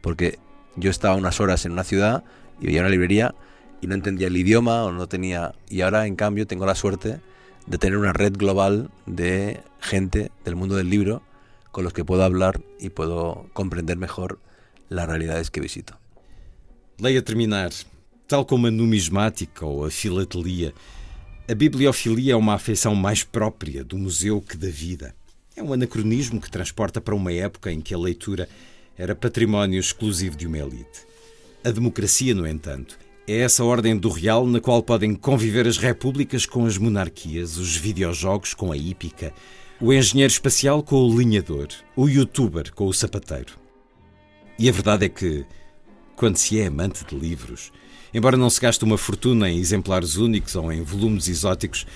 porque yo estaba unas horas en una ciudad y veía una librería y no entendía el idioma o no tenía y ahora en cambio tengo la suerte de tener una red global de gente del mundo del libro con los que puedo hablar y puedo comprender mejor las realidades que visito. Leia terminar. Tal como a numismática ou a filatelia, a bibliofilia é uma afeição mais própria do museu que da vida. É um anacronismo que transporta para uma época em que a leitura era património exclusivo de uma elite. A democracia, no entanto, é essa ordem do real na qual podem conviver as repúblicas com as monarquias, os videojogos com a hípica, o engenheiro espacial com o linhador, o youtuber com o sapateiro. E a verdade é que, quando se é amante de livros, embora não se gaste uma fortuna em exemplares únicos ou em volumes exóticos,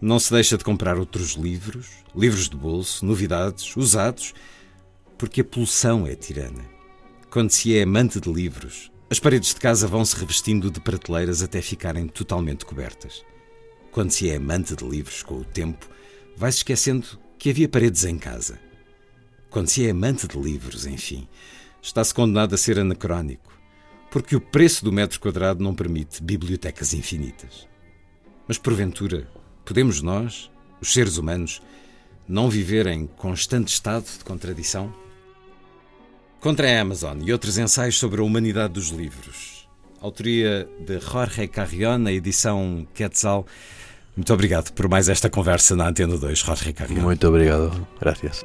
não se deixa de comprar outros livros, livros de bolso, novidades, usados, porque a poluição é tirana. Quando se é amante de livros, as paredes de casa vão se revestindo de prateleiras até ficarem totalmente cobertas. Quando se é amante de livros com o tempo, vai-se esquecendo que havia paredes em casa. Quando se é amante de livros, enfim, está-se condenado a ser anacrónico, porque o preço do metro quadrado não permite bibliotecas infinitas. Mas porventura, podemos nós, os seres humanos, não viver em constante estado de contradição? Contra a Amazon e outros ensaios sobre a humanidade dos livros. Autoria de Jorge Carrion, a edição Quetzal. Muito obrigado por mais esta conversa na Antena 2, Jorge Carrion. Muito obrigado. Gracias.